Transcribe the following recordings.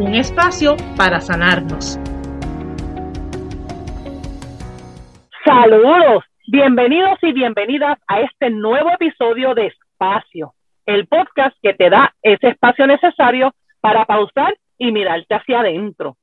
Un espacio para sanarnos. Saludos, bienvenidos y bienvenidas a este nuevo episodio de Espacio, el podcast que te da ese espacio necesario para pausar y mirarte hacia adentro.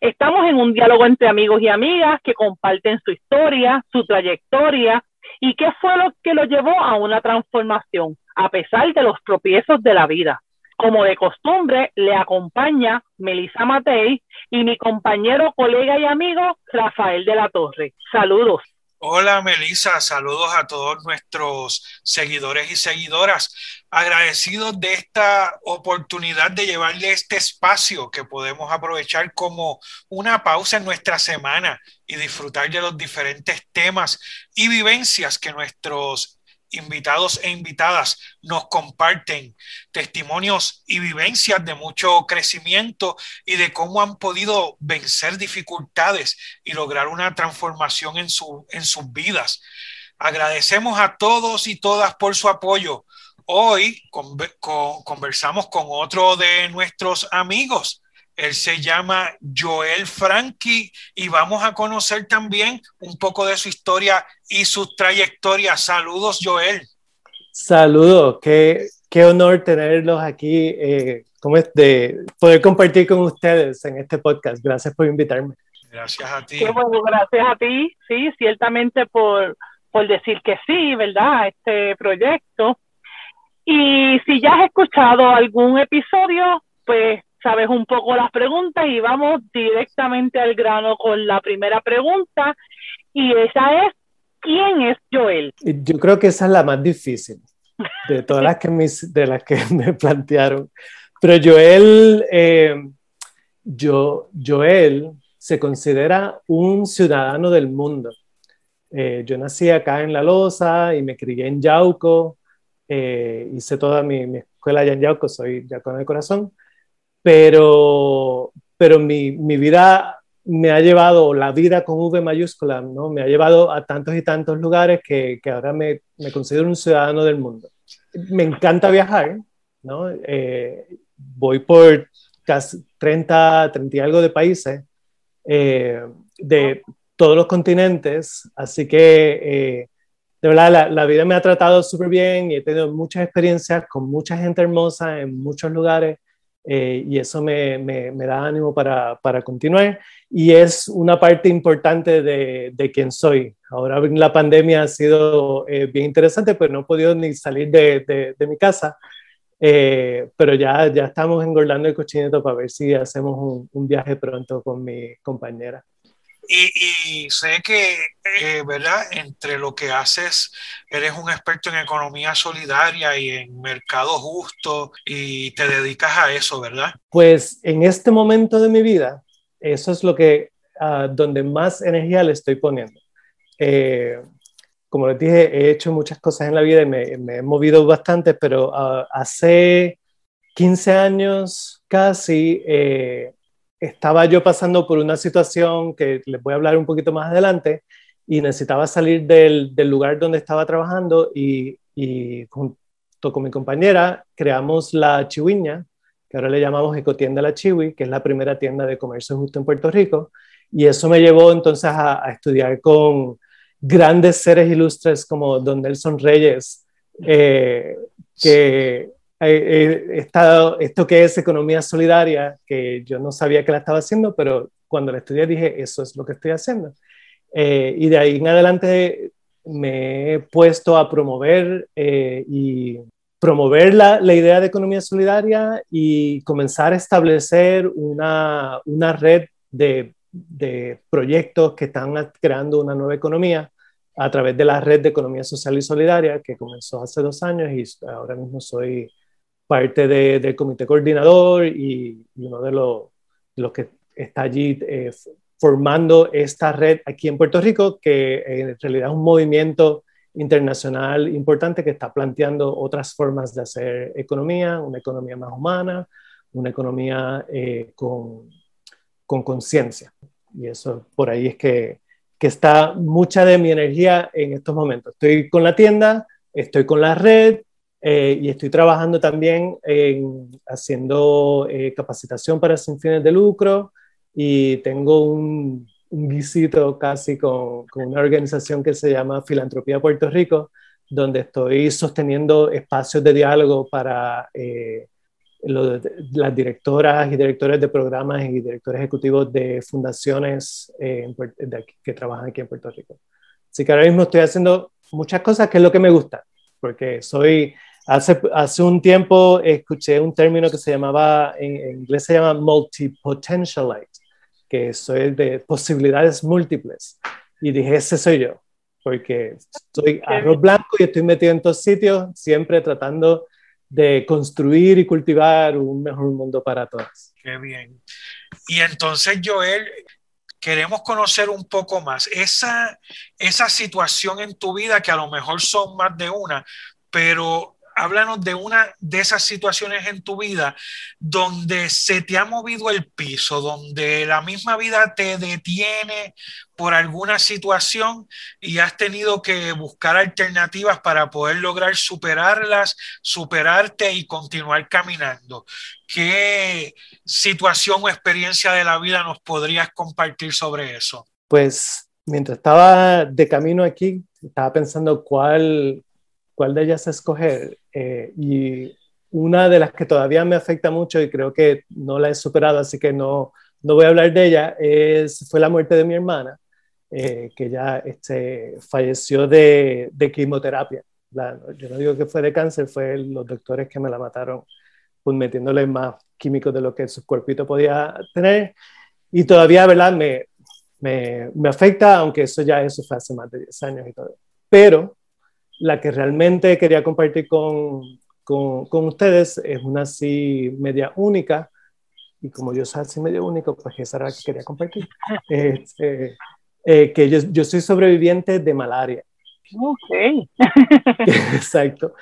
Estamos en un diálogo entre amigos y amigas que comparten su historia, su trayectoria y qué fue lo que lo llevó a una transformación, a pesar de los tropiezos de la vida. Como de costumbre, le acompaña Melissa Matei y mi compañero, colega y amigo Rafael de la Torre. Saludos. Hola Melissa, saludos a todos nuestros seguidores y seguidoras. Agradecidos de esta oportunidad de llevarle este espacio que podemos aprovechar como una pausa en nuestra semana y disfrutar de los diferentes temas y vivencias que nuestros invitados e invitadas nos comparten testimonios y vivencias de mucho crecimiento y de cómo han podido vencer dificultades y lograr una transformación en, su, en sus vidas. Agradecemos a todos y todas por su apoyo. Hoy conversamos con otro de nuestros amigos, él se llama Joel Frankie y vamos a conocer también un poco de su historia y su trayectoria. Saludos, Joel. Saludos, qué, qué honor tenerlos aquí, eh, como es de poder compartir con ustedes en este podcast. Gracias por invitarme. Gracias a ti. Qué bueno, gracias a ti, sí, ciertamente por, por decir que sí, ¿verdad? Este proyecto. Y si ya has escuchado algún episodio, pues sabes un poco las preguntas y vamos directamente al grano con la primera pregunta y esa es, ¿quién es Joel? Yo creo que esa es la más difícil de todas las que me, de las que me plantearon. Pero Joel, eh, yo, Joel se considera un ciudadano del mundo. Eh, yo nací acá en La Loza y me crié en Yauco. Eh, hice toda mi, mi, escuela allá en Yauco, soy ya con el corazón pero, pero mi, mi, vida me ha llevado, la vida con V mayúscula, ¿no? me ha llevado a tantos y tantos lugares que, que ahora me, me, considero un ciudadano del mundo. Me encanta viajar, ¿no? Eh, voy por casi 30, 30 y algo de países, eh, de todos los continentes, así que eh, de verdad la, la, vida me ha tratado súper bien y he tenido muchas experiencias con mucha gente hermosa en muchos lugares eh, y eso me, me, me, da ánimo para, para, continuar y es una parte importante de, de quién soy. Ahora la pandemia ha sido eh, bien interesante, pero no he podido ni salir de, de, mi casa, eh, pero ya, ya estamos engordando el cochinito para ver si hacemos un, un viaje pronto con mi compañera. Y, sé que, eh, ¿verdad? Entre lo que haces, eres un experto en economía solidaria y en mercado justo y te dedicas a eso, ¿verdad? Pues en este momento de mi vida, eso es lo que, uh, donde más energía le estoy poniendo. Eh, como les dije, he hecho muchas cosas en la vida y me, me he movido bastante, pero uh, hace 15 años casi eh, estaba yo pasando por una situación que les voy a hablar un poquito más adelante y necesitaba salir del, lugar donde estaba trabajando y, junto con mi compañera creamos la Chihuiña, que ahora le llamamos Ecotienda La Chihui, que es la primera tienda de comercio justo en Puerto Rico. Y eso me llevó entonces a, a estudiar con grandes seres ilustres como Don Nelson Reyes, eh, que estado, esto que es economía solidaria, que yo no sabía que la estaba haciendo, pero cuando la estudié dije, eso es lo que estoy haciendo. Eh, y de ahí en adelante me he puesto a promover eh, y promover la, la, idea de economía solidaria y comenzar a establecer una, una red de, de, proyectos que están creando una nueva economía a través de la red de economía social y solidaria que comenzó hace dos años y ahora mismo soy parte de, del comité coordinador y, uno de los, que está allí eh, formando esta red aquí en Puerto Rico, que en realidad es un movimiento internacional importante que está planteando otras formas de hacer economía, una economía más humana, una economía eh, con conciencia. y eso por ahí es que, que está mucha de mi energía en estos momentos. Estoy con la tienda, estoy con la red, eh, y estoy trabajando también en haciendo eh, capacitación para sin fines de lucro y tengo un, un visito casi con, con, una organización que se llama Filantropía Puerto Rico, donde estoy sosteniendo espacios de diálogo para eh, las directoras y directores de programas y directores ejecutivos de fundaciones que trabajan aquí en Puerto Rico. Así que ahora mismo estoy haciendo muchas cosas que es lo que me gusta, porque soy Hace, hace un tiempo escuché un término que se llamaba, en, inglés se llama multipotentialite, que soy de posibilidades múltiples. Y dije, ese soy yo, porque soy arroz blanco y estoy metido en todos sitios, siempre tratando de construir y cultivar un mejor mundo para todos. Qué bien. Y entonces, Joel, queremos conocer un poco más esa, esa situación en tu vida, que a lo mejor son más de una, pero háblanos de una de esas situaciones en tu vida donde se te ha movido el piso, donde la misma vida te detiene por alguna situación y has tenido que buscar alternativas para poder lograr superarlas, superarte y continuar caminando. ¿Qué situación o experiencia de la vida nos podrías compartir sobre eso? Pues mientras estaba de camino aquí, estaba pensando cuál, cuál de ellas escoger. Eh, y una de las que todavía me afecta mucho y creo que no la he superado, así que no, no voy a hablar de ella, es, fue la muerte de mi hermana, eh, que ya este, falleció de, de quimioterapia. yo no digo que fue de cáncer, fue los doctores que me la mataron pues, metiéndole más químicos de lo que su cuerpito podía tener. Y todavía, ¿verdad? Me, me, me afecta, aunque eso ya eso fue hace más de 10 años y todo. Pero la que realmente quería compartir con, con, ustedes es una así media única, y como yo soy así medio único, pues esa era la que quería compartir. Este, eh, que yo, yo, soy sobreviviente de malaria. Ok. Exacto.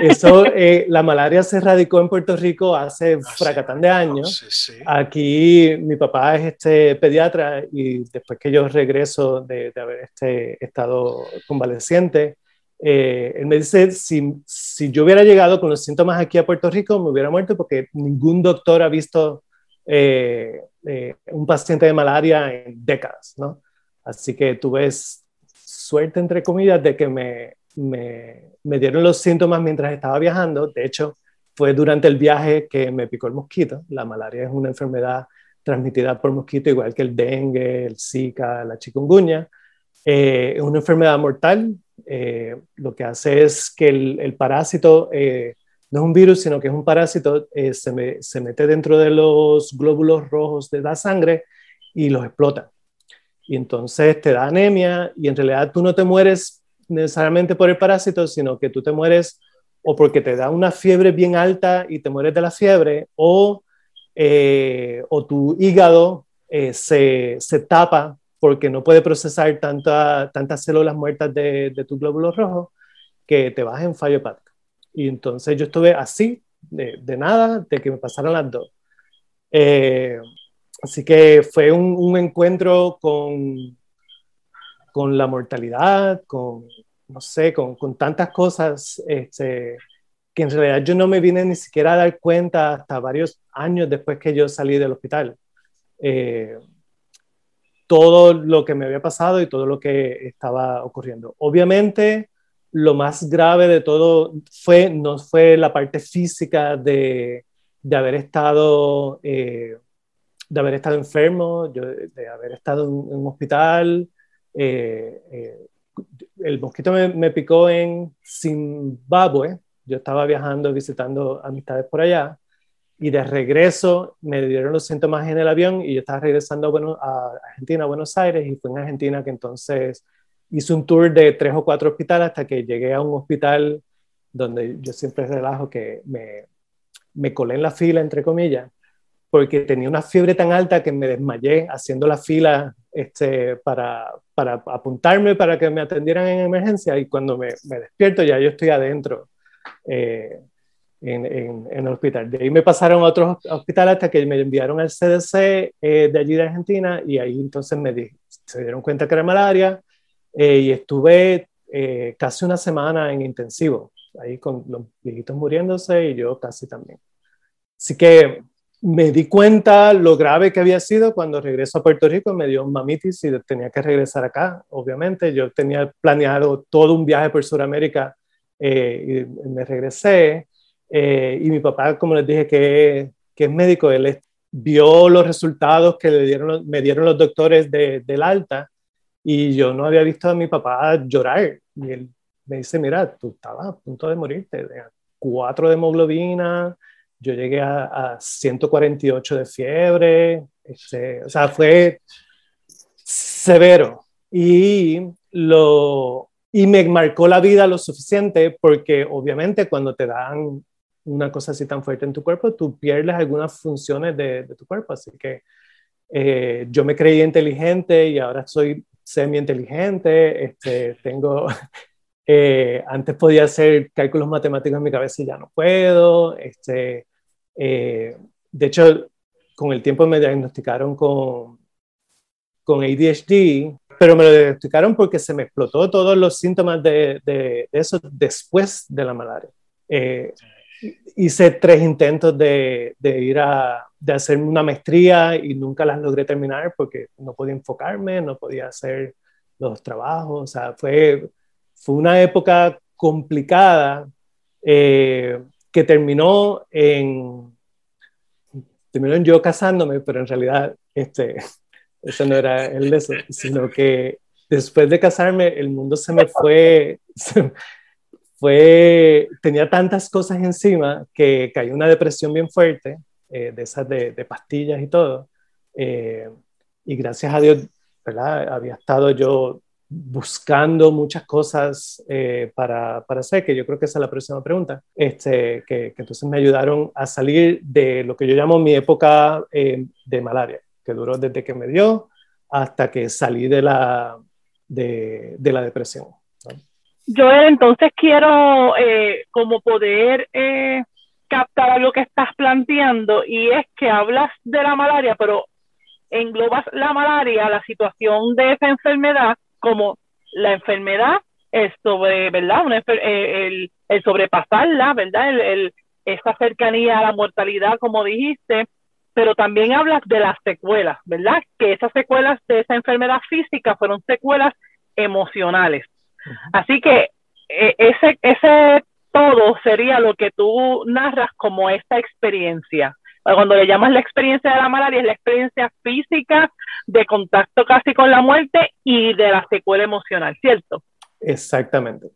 Eso, eh, la malaria se radicó en Puerto Rico hace fracatán de años. Aquí mi papá es este pediatra y después que yo regreso de, de haber este, estado convaleciente, eh, él me dice, si, si, yo hubiera llegado con los síntomas aquí a Puerto Rico, me hubiera muerto porque ningún doctor ha visto eh, eh, un paciente de malaria en décadas, ¿no? Así que tuve suerte, entre comillas, de que me, me, me, dieron los síntomas mientras estaba viajando. De hecho, fue durante el viaje que me picó el mosquito. La malaria es una enfermedad transmitida por mosquito, igual que el dengue, el zika, la chikungunya. es una enfermedad mortal, eh, lo que hace es que el, parásito eh, no es un virus, sino que es un parásito, eh, se, se, mete dentro de los glóbulos rojos de la sangre y los explota. Y entonces te da anemia y en realidad tú no te mueres necesariamente por el parásito, sino que tú te mueres o porque te da una fiebre bien alta y te mueres de la fiebre, o, o tu hígado se, se, tapa porque no puede procesar tanta, tantas células muertas de, de tu glóbulo rojo que te vas en fallo hepático. Y entonces yo estuve así, de, de nada, de que me pasaran las dos. Eh, así que fue un, un, encuentro con, con la mortalidad, con, no sé, con, con tantas cosas este, que en realidad yo no me vine ni siquiera a dar cuenta hasta varios años después que yo salí del hospital. Eh, todo lo que me había pasado y todo lo que estaba ocurriendo. Obviamente, lo más grave de todo fue, no fue la parte física de, de haber estado, eh, de haber estado enfermo, de haber estado en, un hospital. Eh, eh, el mosquito me, picó en Zimbabue. Yo estaba viajando, visitando amistades por allá y de regreso me dieron los síntomas en el avión y yo estaba regresando bueno, a Argentina, a Buenos Aires, y fue en Argentina que entonces hice un tour de tres o cuatro hospitales hasta que llegué a un hospital donde yo siempre relajo que me, me colé en la fila, entre comillas, porque tenía una fiebre tan alta que me desmayé haciendo la fila este, para, para apuntarme para que me atendieran en emergencia y cuando me, me despierto ya yo estoy adentro eh, en, en, el hospital. De ahí me pasaron a otro hospital hasta que me enviaron al CDC eh, de allí de Argentina y ahí entonces me di, se dieron cuenta que era malaria eh, y estuve casi una semana en intensivo, ahí con los viejitos muriéndose y yo casi también. Así que me di cuenta lo grave que había sido cuando regreso a Puerto Rico, me dio mamitis y tenía que regresar acá, obviamente. Yo tenía planeado todo un viaje por Sudamérica eh, y me regresé. Eh, y mi papá, como les dije, que, que es médico, él vio los resultados que le dieron, me dieron los doctores de, del alta y yo no había visto a mi papá llorar. Y él me dice, mira, tú estabas a punto de morirte, de cuatro de hemoglobina, yo llegué a, 148 de fiebre, este, o sea, fue severo. Y, lo, y me marcó la vida lo suficiente porque obviamente cuando te dan una cosa así tan fuerte en tu cuerpo, tú pierdes algunas funciones de, tu cuerpo. Así que eh, yo me creí inteligente y ahora soy semi-inteligente. Este, tengo, eh, antes podía hacer cálculos matemáticos en mi cabeza y ya no puedo. Este, eh, de hecho, con el tiempo me diagnosticaron con, con ADHD, pero me lo diagnosticaron porque se me explotó todos los síntomas de, de, eso después de la malaria. Eh, hice tres intentos de, de, ir a de hacer una maestría y nunca las logré terminar porque no podía enfocarme, no podía hacer los trabajos, o sea, fue, fue una época complicada. Eh, que terminó en, terminó en yo casándome, pero en realidad este, eso no era el eso, sino que después de casarme el mundo se me fue, fue, tenía tantas cosas encima que cayó una depresión bien fuerte, eh, de esas de, pastillas y todo, eh, y gracias a Dios, ¿verdad? Había estado yo buscando muchas cosas eh, para, para, hacer, que yo creo que esa es la próxima pregunta, este, que, entonces me ayudaron a salir de lo que yo llamo mi época de malaria, que duró desde que me dio hasta que salí de la, de, de la depresión. Yo entonces quiero eh, como poder captar lo que estás planteando y es que hablas de la malaria, pero englobas la malaria, la situación de esa enfermedad como la enfermedad, es sobre, ¿verdad? Eh, el, el, sobrepasarla, ¿verdad? El, el, esa cercanía a la mortalidad, como dijiste, pero también hablas de las secuelas, ¿verdad? Que esas secuelas de esa enfermedad física fueron secuelas emocionales. Así que eh, ese, ese todo sería lo que tú narras como esta experiencia cuando le llamas la experiencia de la malaria, es la experiencia física de contacto casi con la muerte y de la secuela emocional, ¿cierto? Exactamente,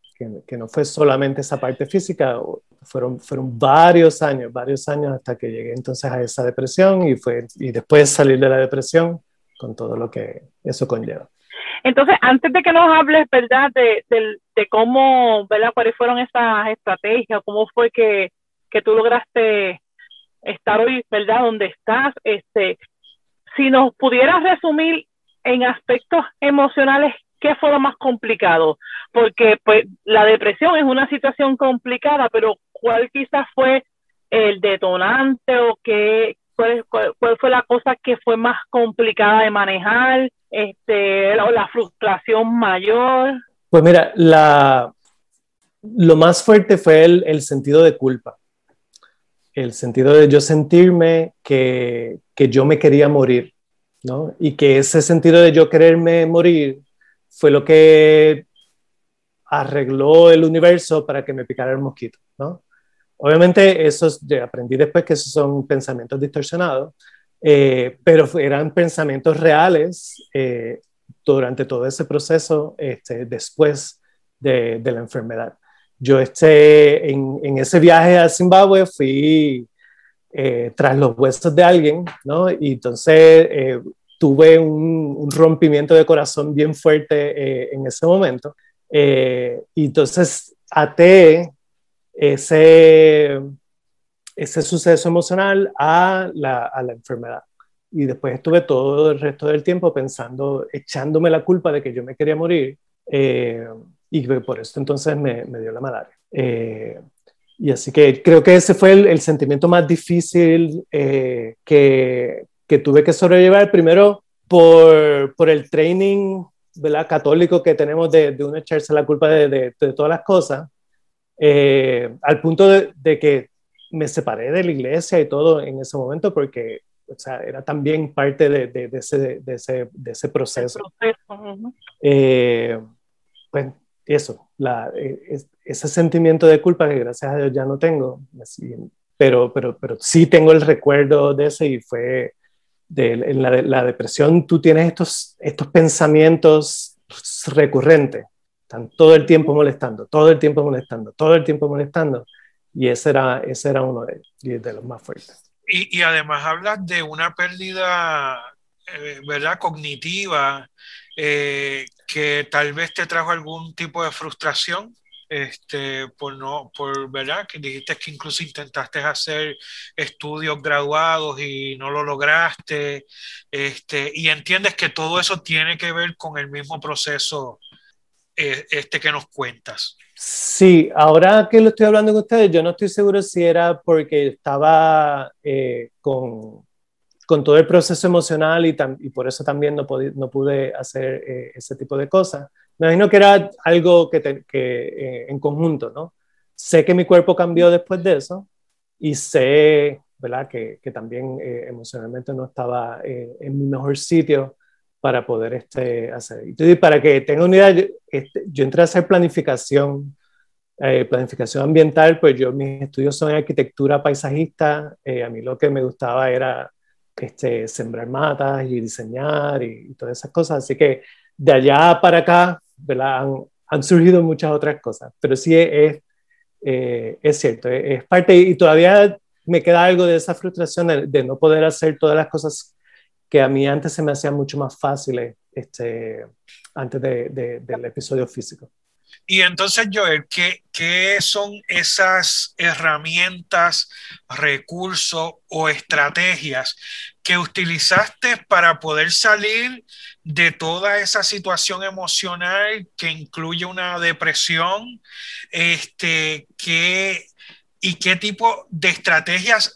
que, no fue solamente esa parte física, fueron, fueron varios años, varios años hasta que llegué entonces a esa depresión y, fue, y después salir de la depresión con todo lo que eso conlleva. Entonces, antes de que nos hables, ¿verdad?, de, de, cómo, ¿verdad?, cuáles fueron esas estrategias, cómo fue que, que tú lograste estar hoy, ¿verdad?, donde estás. Este, si nos pudieras resumir en aspectos emocionales, ¿qué fue lo más complicado? Porque pues la depresión es una situación complicada, pero ¿cuál quizás fue el detonante o qué, cuál, fue la cosa que fue más complicada de manejar? Este, la, la frustración mayor. Pues mira, la, lo más fuerte fue el, el sentido de culpa el sentido de yo sentirme que, que yo me quería morir, ¿no? Y que ese sentido de yo quererme morir fue lo que arregló el universo para que me picara el mosquito, ¿no? Obviamente, eso aprendí después que esos son pensamientos distorsionados, eh, pero eran pensamientos reales eh, durante todo ese proceso este, después de, de la enfermedad yo este, en, en, ese viaje a Zimbabue fui eh, tras los huesos de alguien, ¿no? Y entonces eh, tuve un, un, rompimiento de corazón bien fuerte eh, en ese momento. y entonces até ese, ese suceso emocional a la, a la enfermedad. Y después estuve todo el resto del tiempo pensando, echándome la culpa de que yo me quería morir. Eh, y por eso entonces me, me dio la malaria. Eh, y así que creo que ese fue el, sentimiento más difícil eh, que, que, tuve que sobrellevar, primero por, por el training ¿verdad? católico que tenemos de, de uno echarse la culpa de, de, de todas las cosas, al punto de, que me separé de la iglesia y todo en ese momento porque o sea, era también parte de, de, de ese, de, ese, de ese proceso. eh, pues eso, la, e, ese sentimiento de culpa que gracias a Dios ya no tengo, pero, pero, pero sí tengo el recuerdo de ese y fue de, en la, la depresión, tú tienes estos, estos pensamientos recurrentes, están todo el tiempo molestando, todo el tiempo molestando, todo el tiempo molestando. Y ese era, ese era uno de, de los más fuertes. Y, y además hablas de una pérdida, eh, ¿verdad? Cognitiva, eh, que tal vez te trajo algún tipo de frustración. Este, por no, por verdad, que dijiste que incluso intentaste hacer estudios graduados y no lo lograste, este, y entiendes que todo eso tiene que ver con el mismo proceso eh, este que nos cuentas. Sí, ahora que lo estoy hablando con ustedes, yo no estoy seguro si era porque estaba eh, con, con, todo el proceso emocional y, por eso también no, no pude hacer eh, ese tipo de cosas. Me imagino que era algo que, que eh, en conjunto, ¿no? Sé que mi cuerpo cambió después de eso y sé, ¿verdad? Que, que también emocionalmente no estaba en mi mejor sitio para poder este, hacer. Y para que tenga una idea, yo, este, yo entré a hacer planificación, eh, planificación ambiental, pues yo mis estudios son en arquitectura paisajista, eh, a mí lo que me gustaba era este, sembrar matas y diseñar y, todas esas cosas, así que de allá para acá. Han, han surgido muchas otras cosas, pero sí es, eh, es cierto, es, parte y todavía me queda algo de esa frustración de, de no poder hacer todas las cosas que a mí antes se me hacía mucho más fácil este, antes de, del episodio físico. Y entonces, Joel, ¿qué, ¿qué, son esas herramientas, recursos o estrategias que utilizaste para poder salir de toda esa situación emocional que incluye una depresión? Este, ¿qué, ¿Y qué tipo de estrategias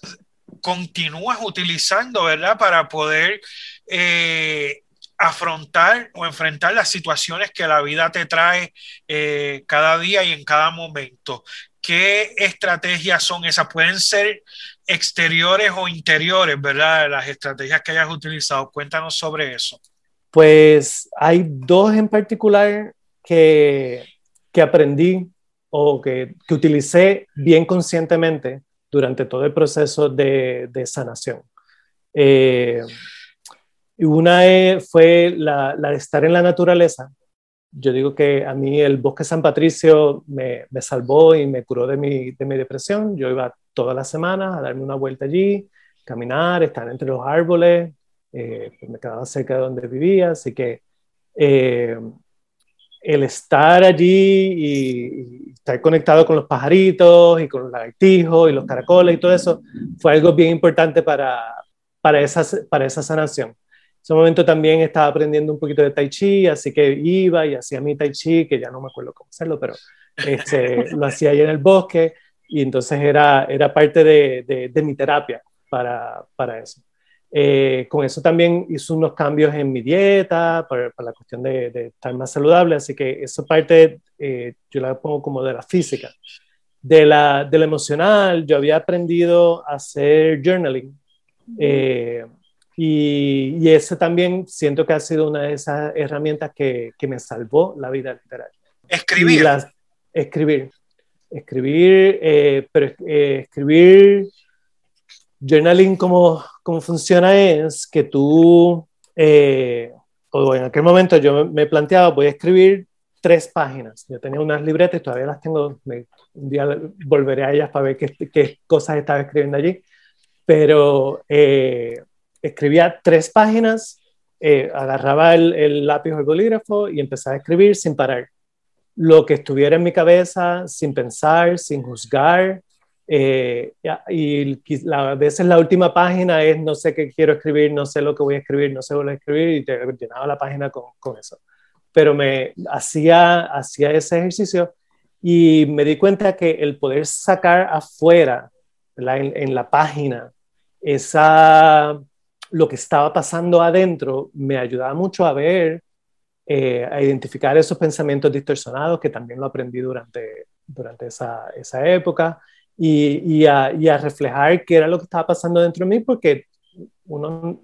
continúas utilizando, ¿verdad? Para poder eh, afrontar o enfrentar las situaciones que la vida te trae eh, cada día y en cada momento. ¿Qué estrategias son esas? Pueden ser exteriores o interiores, ¿verdad? Las estrategias que hayas utilizado. Cuéntanos sobre eso. Pues hay dos en particular que, que aprendí o que, que utilicé bien conscientemente durante todo el proceso de, sanación. Eh, una fue la, de estar en la naturaleza. Yo digo que a mí el bosque San Patricio me, salvó y me curó de mi, depresión. Yo iba todas las semanas a darme una vuelta allí, caminar, estar entre los árboles, eh, pues me quedaba cerca de donde vivía, así que eh, el estar allí y, estar conectado con los pajaritos y con los lagartijos y los caracoles y todo eso fue algo bien importante para, para, esa, para esa sanación. En ese momento también estaba aprendiendo un poquito de tai chi, así que iba y hacía mi tai chi, que ya no me acuerdo cómo hacerlo, pero este, lo hacía ahí en el bosque y entonces era, era parte de, de, de mi terapia para, para eso. Eh, con eso también hizo unos cambios en mi dieta para, la cuestión de, estar más saludable, así que esa parte eh, yo la pongo como de la física. De la, de la emocional, yo había aprendido a hacer journaling eh, y, y, ese también siento que ha sido una de esas herramientas que, que me salvó la vida literal. Escribir. escribir. Escribir, pero escribir journaling, como cómo funciona es que tú, eh, o en aquel momento yo me planteaba, voy a escribir tres páginas. Yo tenía unas libretas todavía las tengo. un día volveré a ellas para ver qué, qué cosas estaba escribiendo allí. Pero eh, escribía tres páginas, eh, agarraba el, el, lápiz o el bolígrafo y empezaba a escribir sin parar. Lo que estuviera en mi cabeza, sin pensar, sin juzgar, Eh, y a veces la última página es no sé qué quiero escribir, no sé lo que voy a escribir, no sé lo que voy a escribir y te llenaba la página con, con eso. Pero me hacía, hacía ese ejercicio y me di cuenta que el poder sacar afuera, en, la página, esa, lo que estaba pasando adentro, me ayudaba mucho a ver, eh, a identificar esos pensamientos distorsionados, que también lo aprendí durante, durante esa, esa época, y, y, a, y, a, reflejar qué era lo que estaba pasando dentro de mí, porque uno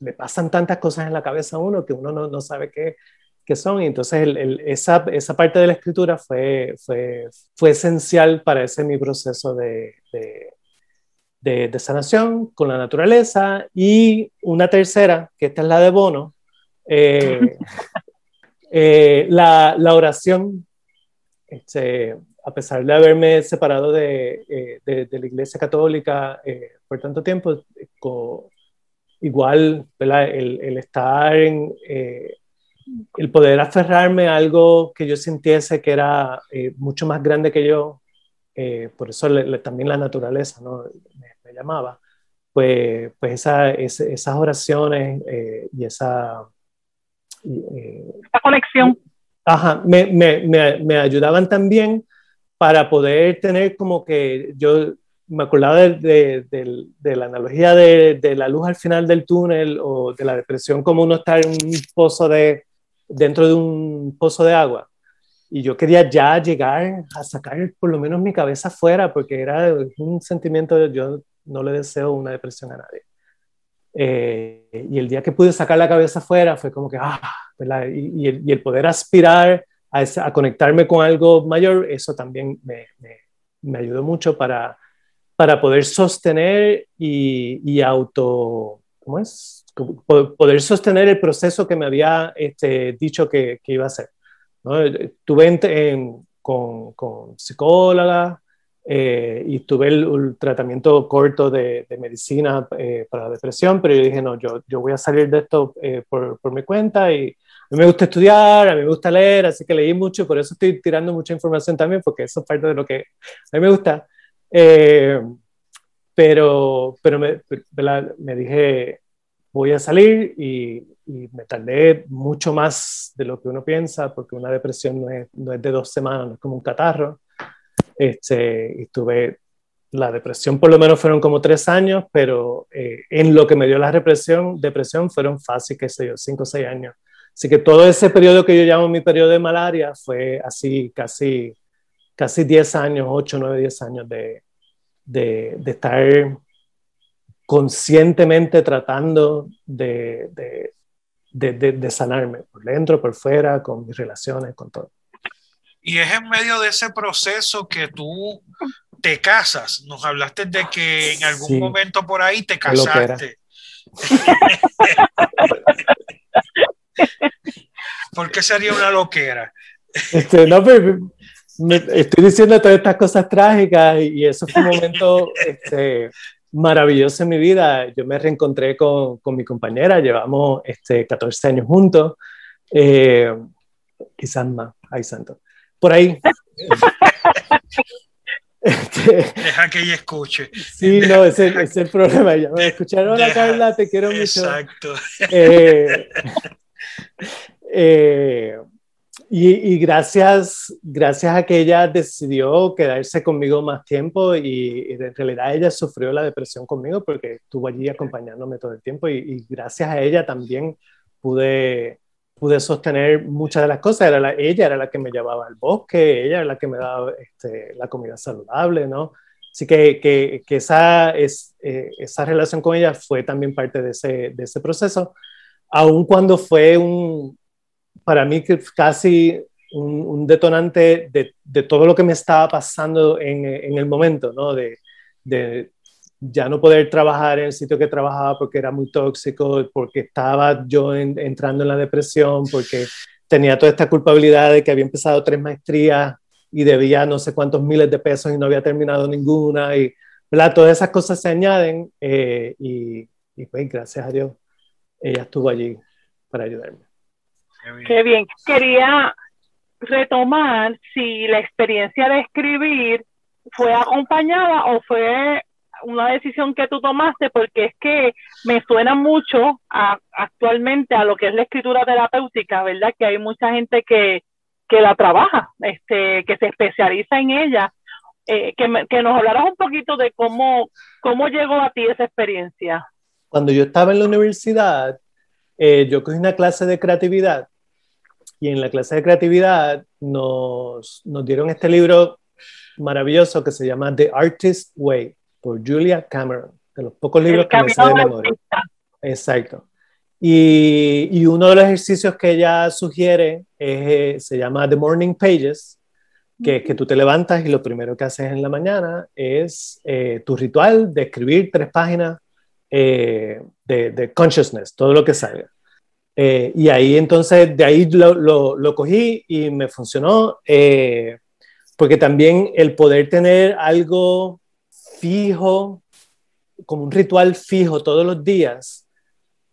le pasan tantas cosas en la cabeza a uno que uno no, no sabe qué, qué, son. Y entonces el, esa, esa, parte de la escritura fue, fue, fue esencial para ese mi proceso de, de, de, sanación con la naturaleza. Y una tercera, que esta es la de Bono, eh, eh, la, la, oración. Este, a pesar de haberme separado de, eh, de, la Iglesia Católica eh, por tanto tiempo, igual el, el, estar en, eh, el poder aferrarme a algo que yo sintiese que era mucho más grande que yo, por eso también la naturaleza ¿no? me, llamaba, pues, pues esa, esas oraciones y esa... esa conexión. Ajá, me, me, me, ayudaban también para poder tener como que yo me acordaba de, de, la analogía de, la luz al final del túnel o de la depresión como uno está en un pozo de, dentro de un pozo de agua. Y yo quería ya llegar a sacar por lo menos mi cabeza afuera porque era un sentimiento, yo no le deseo una depresión a nadie. Eh, y el día que pude sacar la cabeza afuera fue como que, ah, y el poder aspirar a, conectarme con algo mayor, eso también me, me, ayudó mucho para, para poder sostener y, y auto, ¿cómo es? Poder sostener el proceso que me había este, dicho que, que, iba a hacer. ¿no? Tuve con, con, psicóloga eh, y tuve el, tratamiento corto de, de medicina eh, para la depresión, pero yo dije, no, yo, yo voy a salir de esto eh, por, por mi cuenta y, mí me gusta estudiar, a mí me gusta leer, así que leí mucho, por eso estoy tirando mucha información también, porque eso es parte de lo que a mí me gusta. Eh, pero pero me, me, dije, voy a salir y, me tardé mucho más de lo que uno piensa, porque una depresión no es, no es de dos semanas, no es como un catarro. Este, y tuve la depresión por lo menos fueron como tres años, pero eh, en lo que me dio la depresión, depresión fueron fácil, qué sé yo, cinco o seis años. Así que todo ese periodo que yo llamo mi periodo de malaria fue así casi, casi 10 años, 8, 9, 10 años de, de, de estar conscientemente tratando de, de, de, sanarme por dentro, por fuera, con mis relaciones, con todo. Y es en medio de ese proceso que tú te casas. Nos hablaste de que en algún momento por ahí te casaste. ¿Por qué sería una loquera? Este, no, pero estoy diciendo todas estas cosas trágicas y, eso fue un momento este, maravilloso en mi vida. Yo me reencontré con, con mi compañera, llevamos este, 14 años juntos, eh, quizás más, ay santo, por ahí. Este, Deja que ella escuche. Sí, no, ese, es el problema. Ya me escucharon, hola Carla, te quiero mucho. Exacto. Eh, eh, y, gracias, gracias a que ella decidió quedarse conmigo más tiempo y, en realidad ella sufrió la depresión conmigo porque estuvo allí acompañándome todo el tiempo y, gracias a ella también pude, pude sostener muchas de las cosas. Era la, ella era la que me llevaba al bosque, ella era la que me daba este, la comida saludable, ¿no? Así que, que, esa, es, eh, esa relación con ella fue también parte de ese, de ese proceso, aun cuando fue un, para mí casi un, detonante de, todo lo que me estaba pasando en, el momento, ¿no? De, de, ya no poder trabajar en el sitio que trabajaba porque era muy tóxico, porque estaba yo entrando en la depresión, porque tenía toda esta culpabilidad de que había empezado tres maestrías y debía no sé cuántos miles de pesos y no había terminado ninguna. Y ¿verdad? todas esas cosas se añaden eh, y, y pues gracias a Dios ella estuvo allí para ayudarme. Qué bien. Quería retomar si la experiencia de escribir fue acompañada o fue una decisión que tú tomaste? Porque es que me suena mucho actualmente a lo que es la escritura terapéutica, ¿verdad? Que hay mucha gente que, que la trabaja, este, que se especializa en ella. Eh, que, que, nos hablaras un poquito de cómo, cómo llegó a ti esa experiencia. Cuando yo estaba en la universidad, eh, yo cogí una clase de creatividad y en la clase de creatividad nos, nos dieron este libro maravilloso que se llama The Artist Way por Julia Cameron, de los pocos libros que me sé de memoria. Exacto. Y, y, uno de los ejercicios que ella sugiere es, eh, se llama The Morning Pages, que es que tú te levantas y lo primero que haces en la mañana es eh, tu ritual de escribir tres páginas eh, de, de, consciousness, todo lo que salga. y ahí entonces, de ahí lo, lo, lo cogí y me funcionó, porque también el poder tener algo fijo, como un ritual fijo todos los días,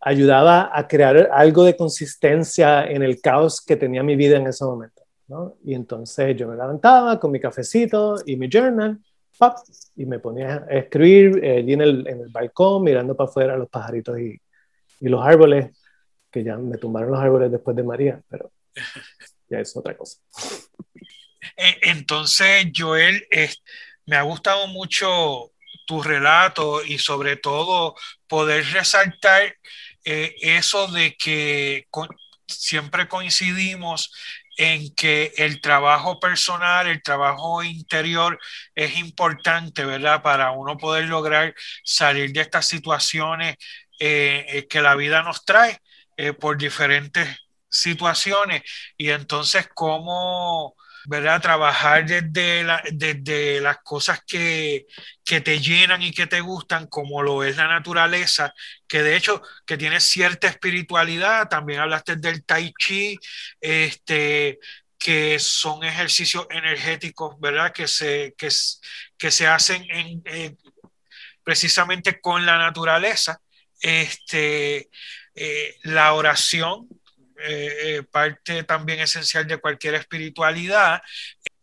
ayudaba a crear algo de consistencia en el caos que tenía mi vida en ese momento. ¿no? Y entonces yo me levantaba con mi cafecito y mi journal, ¡pap! y me ponía a escribir eh, allí en el, en el, balcón, mirando para afuera los pajaritos y, y, los árboles, que ya me tumbaron los árboles después de María, pero ya es otra cosa. Eh, entonces, Joel, me ha gustado mucho tu relato y sobre todo poder resaltar eh, eso de que siempre coincidimos en que el trabajo personal, el trabajo interior es importante, ¿verdad? Para uno poder lograr salir de estas situaciones eh, eh, que la vida nos trae por diferentes situaciones. Y entonces, ¿cómo ¿verdad? Trabajar desde, desde las cosas que, que, te llenan y que te gustan, como lo es la naturaleza, que de hecho que tiene cierta espiritualidad, también hablaste del tai chi, este, que son ejercicios energéticos, ¿verdad? Que se, que, que se hacen en, precisamente con la naturaleza. Este, eh, la oración, eh, eh, parte también esencial de cualquier espiritualidad.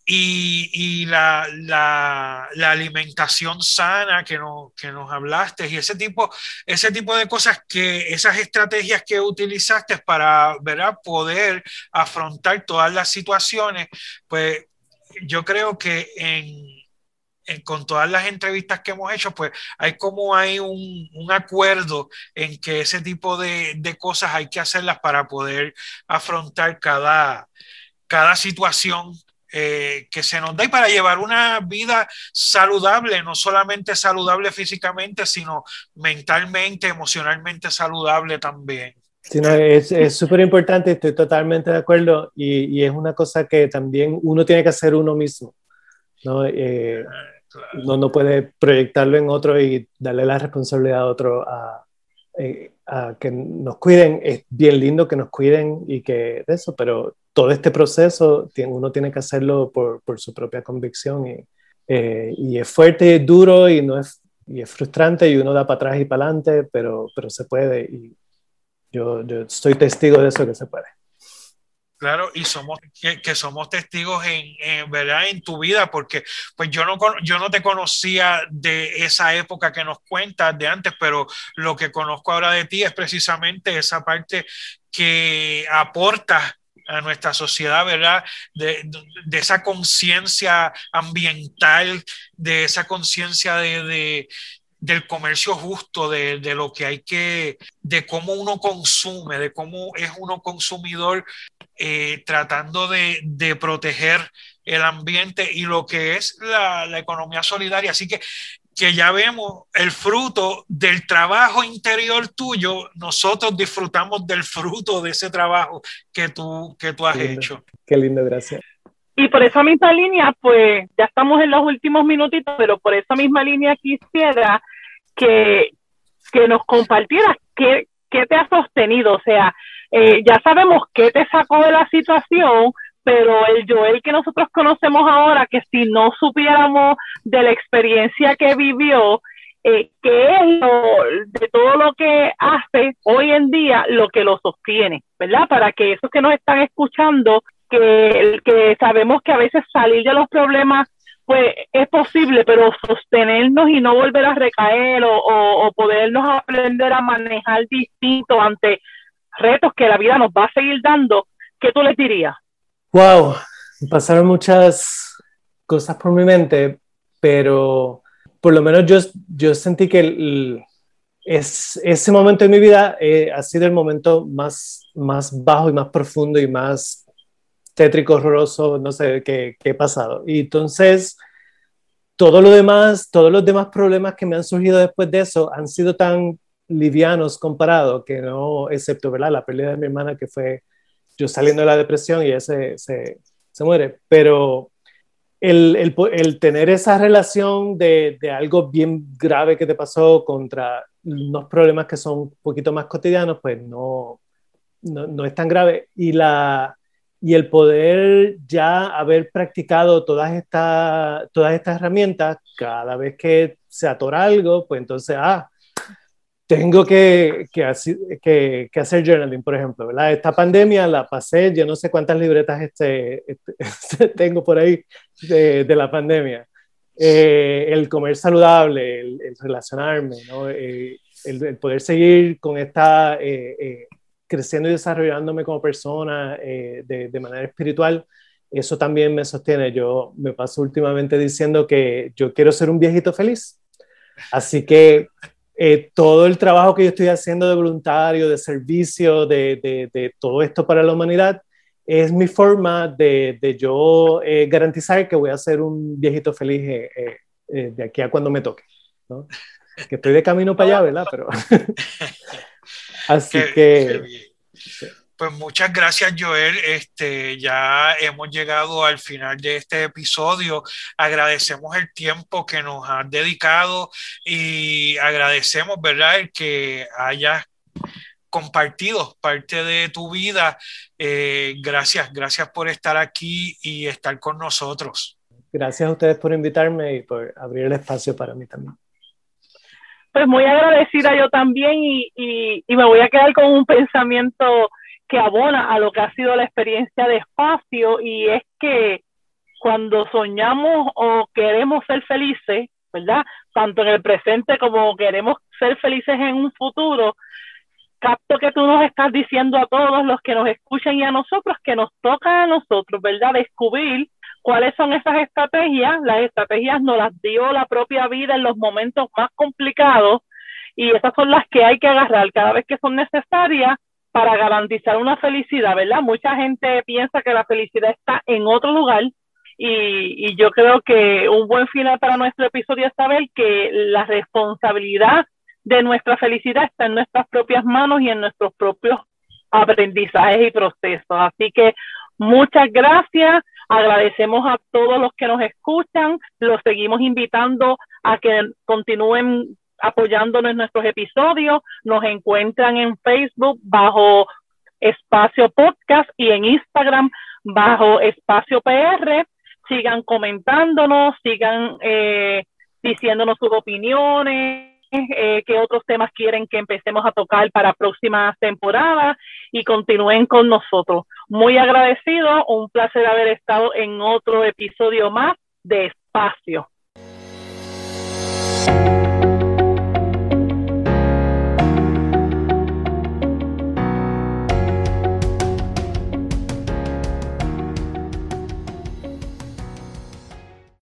Y, la, alimentación sana que, no, que nos hablaste y ese tipo, ese tipo de cosas que esas estrategias que utilizaste para ¿verdad? poder afrontar todas las situaciones, pues yo creo que en, con todas las entrevistas que hemos hecho, pues hay como hay un, acuerdo en que ese tipo de, cosas hay que hacerlas para poder afrontar cada, cada situación eh, que se nos da y para llevar una vida saludable, no solamente saludable físicamente, sino mentalmente, emocionalmente saludable también. Sí, es súper importante, estoy totalmente de acuerdo y, y, es una cosa que también uno tiene que hacer uno mismo. ¿no? Eh, no, no puede proyectarlo en otro y darle la responsabilidad a otro a, eh, a, que nos cuiden. Es bien lindo que nos cuiden y que de eso, pero todo este proceso uno tiene que hacerlo por, por su propia convicción y, eh, y, es fuerte, es duro y, no es, y es frustrante y uno da para atrás y para adelante, pero, pero se puede y yo, yo estoy testigo de eso que se puede. Claro, y somos que, somos testigos en, verdad en tu vida, porque pues yo no yo no te conocía de esa época que nos cuentas de antes, pero lo que conozco ahora de ti es precisamente esa parte que aporta a nuestra sociedad, ¿verdad? De, de esa conciencia ambiental, de esa conciencia de, del comercio justo, de, de, lo que hay que, de cómo uno consume, de cómo es uno consumidor eh, tratando de, de, proteger el ambiente y lo que es la, la, economía solidaria. Así que, que ya vemos el fruto del trabajo interior tuyo, nosotros disfrutamos del fruto de ese trabajo que tú, que tú has hecho. Qué lindo, gracias. Y por esa misma línea, pues ya estamos en los últimos minutitos, pero por esa misma línea quisiera que, que nos compartieras qué, qué te ha sostenido. O sea, eh, ya sabemos qué te sacó de la situación, pero el Joel que nosotros conocemos ahora, que si no supiéramos de la experiencia que vivió, eh, que es de todo lo que hace hoy en día lo que lo sostiene, ¿verdad? Para que esos que nos están escuchando que, que sabemos que a veces salir de los problemas pues es posible, pero sostenernos y no volver a recaer o, o, podernos aprender a manejar distinto ante retos que la vida nos va a seguir dando, ¿qué tú les dirías? Wow, pasaron muchas cosas por mi mente, pero por lo menos yo, yo sentí que es, ese momento de mi vida eh, ha sido el momento más, más bajo y más profundo y más tétrico, horroroso, no sé qué, qué he pasado. Y entonces, todo lo demás, todos los demás problemas que me han surgido después de eso han sido tan livianos comparados que no, excepto, ¿verdad? La pérdida de mi hermana que fue yo saliendo de la depresión y ese se, se, muere. Pero el, el, el, tener esa relación de, de, algo bien grave que te pasó contra unos problemas que son un poquito más cotidianos, pues no, no, no es tan grave. Y la, y el poder ya haber practicado todas, estas todas estas herramientas, cada vez que se atora algo, pues entonces, ah, tengo que, que, que, hacer journaling, por ejemplo, ¿verdad? Esta pandemia la pasé, yo no sé cuántas libretas este, este tengo por ahí de, de la pandemia. Eh, el comer saludable, el, relacionarme, ¿no? Eh, el, el, poder seguir con esta eh, creciendo y desarrollándome como persona eh, de, manera espiritual, eso también me sostiene. Yo me paso últimamente diciendo que yo quiero ser un viejito feliz. Así que eh, todo el trabajo que yo estoy haciendo de voluntario, de servicio, de, de, todo esto para la humanidad, es mi forma de, yo eh, garantizar que voy a ser un viejito feliz de aquí a cuando me toque. ¿no? Que estoy de camino para allá, ¿verdad? Pero Así que... pues muchas gracias, Joel. Este, ya hemos llegado al final de este episodio. Agradecemos el tiempo que nos has dedicado y agradecemos, ¿verdad?, el que hayas compartido parte de tu vida. Eh, gracias, gracias por estar aquí y estar con nosotros. Gracias a ustedes por invitarme y por abrir el espacio para mí también pues muy agradecida yo también y, y, y, me voy a quedar con un pensamiento que abona a lo que ha sido la experiencia de espacio y es que cuando soñamos o queremos ser felices, ¿verdad? Tanto en el presente como queremos ser felices en un futuro, capto que tú nos estás diciendo a todos los que nos escuchan y a nosotros que nos toca a nosotros, ¿verdad? Descubrir ¿Cuáles son esas estrategias? Las estrategias nos las dio la propia vida en los momentos más complicados y esas son las que hay que agarrar cada vez que son necesarias para garantizar una felicidad, ¿verdad? Mucha gente piensa que la felicidad está en otro lugar y, y yo creo que un buen final para nuestro episodio es saber que la responsabilidad de nuestra felicidad está en nuestras propias manos y en nuestros propios aprendizajes y procesos. Así que muchas gracias. Agradecemos a todos los que nos escuchan, los seguimos invitando a que continúen apoyándonos en nuestros episodios. Nos encuentran en Facebook bajo Espacio Podcast y en Instagram bajo Espacio PR. Sigan comentándonos, sigan eh, diciéndonos sus opiniones, eh, qué otros temas quieren que empecemos a tocar para próximas temporadas y continúen con nosotros. Muy agradecido, un placer haber estado en otro episodio más de Espacio.